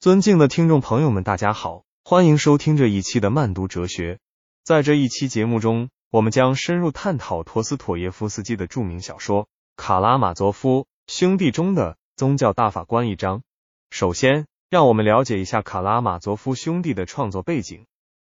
尊敬的听众朋友们，大家好，欢迎收听这一期的慢读哲学。在这一期节目中，我们将深入探讨陀思妥耶夫斯基的著名小说《卡拉马佐夫兄弟》中的宗教大法官一章。首先，让我们了解一下卡拉马佐夫兄弟的创作背景。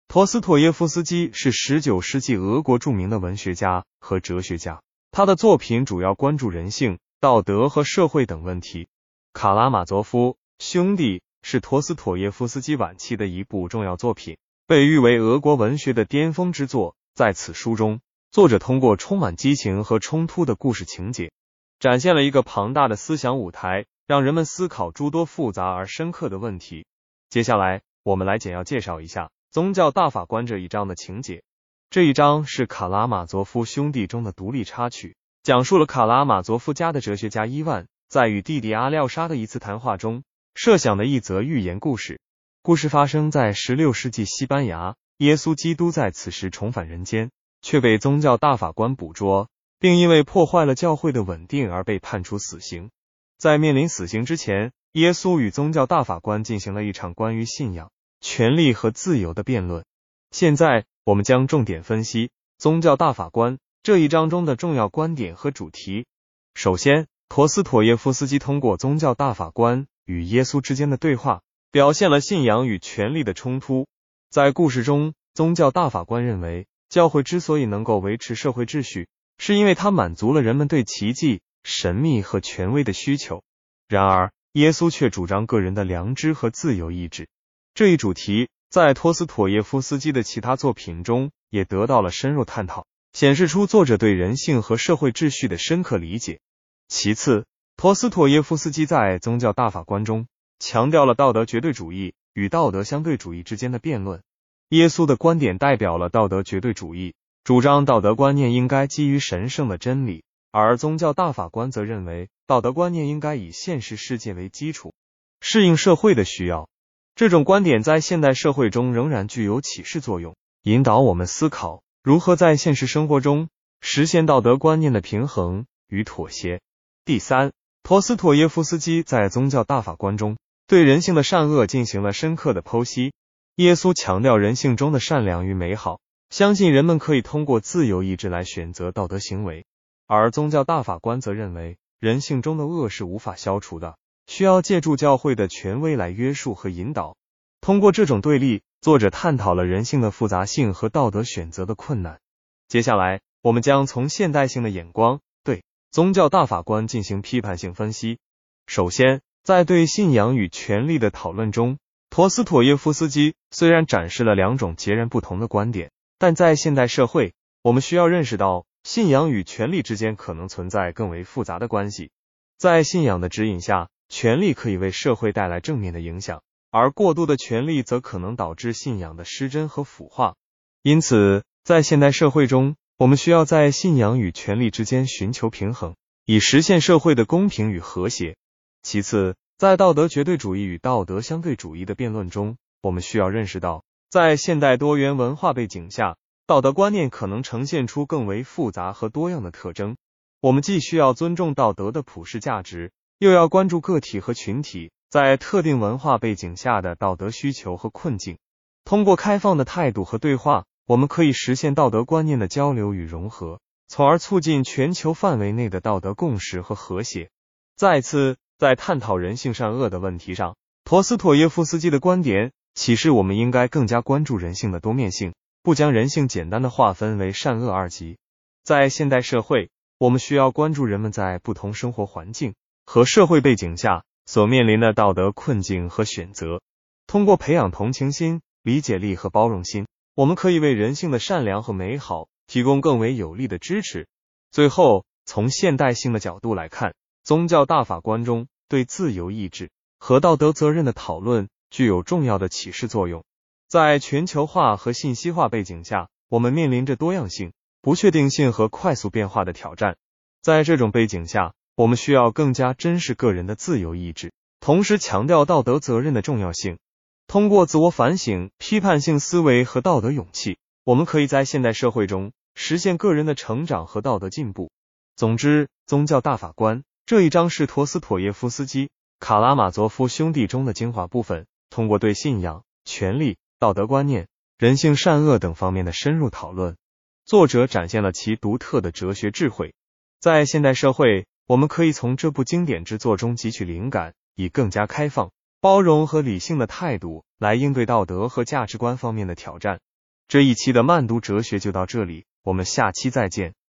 陀思妥耶夫斯基是十九世纪俄国著名的文学家和哲学家，他的作品主要关注人性、道德和社会等问题。《卡拉马佐夫兄弟》是陀思妥耶夫斯基晚期的一部重要作品，被誉为俄国文学的巅峰之作。在此书中，作者通过充满激情和冲突的故事情节，展现了一个庞大的思想舞台，让人们思考诸多复杂而深刻的问题。接下来，我们来简要介绍一下宗教大法官这一章的情节。这一章是卡拉马佐夫兄弟中的独立插曲，讲述了卡拉马佐夫家的哲学家伊万在与弟弟阿廖沙的一次谈话中。设想的一则寓言故事，故事发生在十六世纪西班牙。耶稣基督在此时重返人间，却被宗教大法官捕捉，并因为破坏了教会的稳定而被判处死刑。在面临死刑之前，耶稣与宗教大法官进行了一场关于信仰、权利和自由的辩论。现在，我们将重点分析宗教大法官这一章中的重要观点和主题。首先，陀思妥耶夫斯基通过宗教大法官。与耶稣之间的对话表现了信仰与权力的冲突。在故事中，宗教大法官认为，教会之所以能够维持社会秩序，是因为它满足了人们对奇迹、神秘和权威的需求。然而，耶稣却主张个人的良知和自由意志。这一主题在托斯妥耶夫斯基的其他作品中也得到了深入探讨，显示出作者对人性和社会秩序的深刻理解。其次，陀思妥耶夫斯基在《宗教大法官》中强调了道德绝对主义与道德相对主义之间的辩论。耶稣的观点代表了道德绝对主义，主张道德观念应该基于神圣的真理；而宗教大法官则认为道德观念应该以现实世界为基础，适应社会的需要。这种观点在现代社会中仍然具有启示作用，引导我们思考如何在现实生活中实现道德观念的平衡与妥协。第三。陀思妥耶夫斯基在《宗教大法官》中对人性的善恶进行了深刻的剖析。耶稣强调人性中的善良与美好，相信人们可以通过自由意志来选择道德行为；而宗教大法官则认为人性中的恶是无法消除的，需要借助教会的权威来约束和引导。通过这种对立，作者探讨了人性的复杂性和道德选择的困难。接下来，我们将从现代性的眼光。宗教大法官进行批判性分析。首先，在对信仰与权力的讨论中，陀思妥耶夫斯基虽然展示了两种截然不同的观点，但在现代社会，我们需要认识到信仰与权力之间可能存在更为复杂的关系。在信仰的指引下，权力可以为社会带来正面的影响，而过度的权力则可能导致信仰的失真和腐化。因此，在现代社会中，我们需要在信仰与权力之间寻求平衡，以实现社会的公平与和谐。其次，在道德绝对主义与道德相对主义的辩论中，我们需要认识到，在现代多元文化背景下，道德观念可能呈现出更为复杂和多样的特征。我们既需要尊重道德的普世价值，又要关注个体和群体在特定文化背景下的道德需求和困境。通过开放的态度和对话。我们可以实现道德观念的交流与融合，从而促进全球范围内的道德共识和和谐。再次，在探讨人性善恶的问题上，陀思妥耶夫斯基的观点启示我们应该更加关注人性的多面性，不将人性简单的划分为善恶二级。在现代社会，我们需要关注人们在不同生活环境和社会背景下所面临的道德困境和选择，通过培养同情心、理解力和包容心。我们可以为人性的善良和美好提供更为有力的支持。最后，从现代性的角度来看，宗教大法官中对自由意志和道德责任的讨论具有重要的启示作用。在全球化和信息化背景下，我们面临着多样性、不确定性和快速变化的挑战。在这种背景下，我们需要更加珍视个人的自由意志，同时强调道德责任的重要性。通过自我反省、批判性思维和道德勇气，我们可以在现代社会中实现个人的成长和道德进步。总之，宗教大法官这一章是陀思妥耶夫斯基《卡拉马佐夫兄弟》中的精华部分，通过对信仰、权利、道德观念、人性善恶等方面的深入讨论，作者展现了其独特的哲学智慧。在现代社会，我们可以从这部经典之作中汲取灵感，以更加开放、包容和理性的态度来应对道德和价值观方面的挑战。这一期的慢读哲学就到这里，我们下期再见。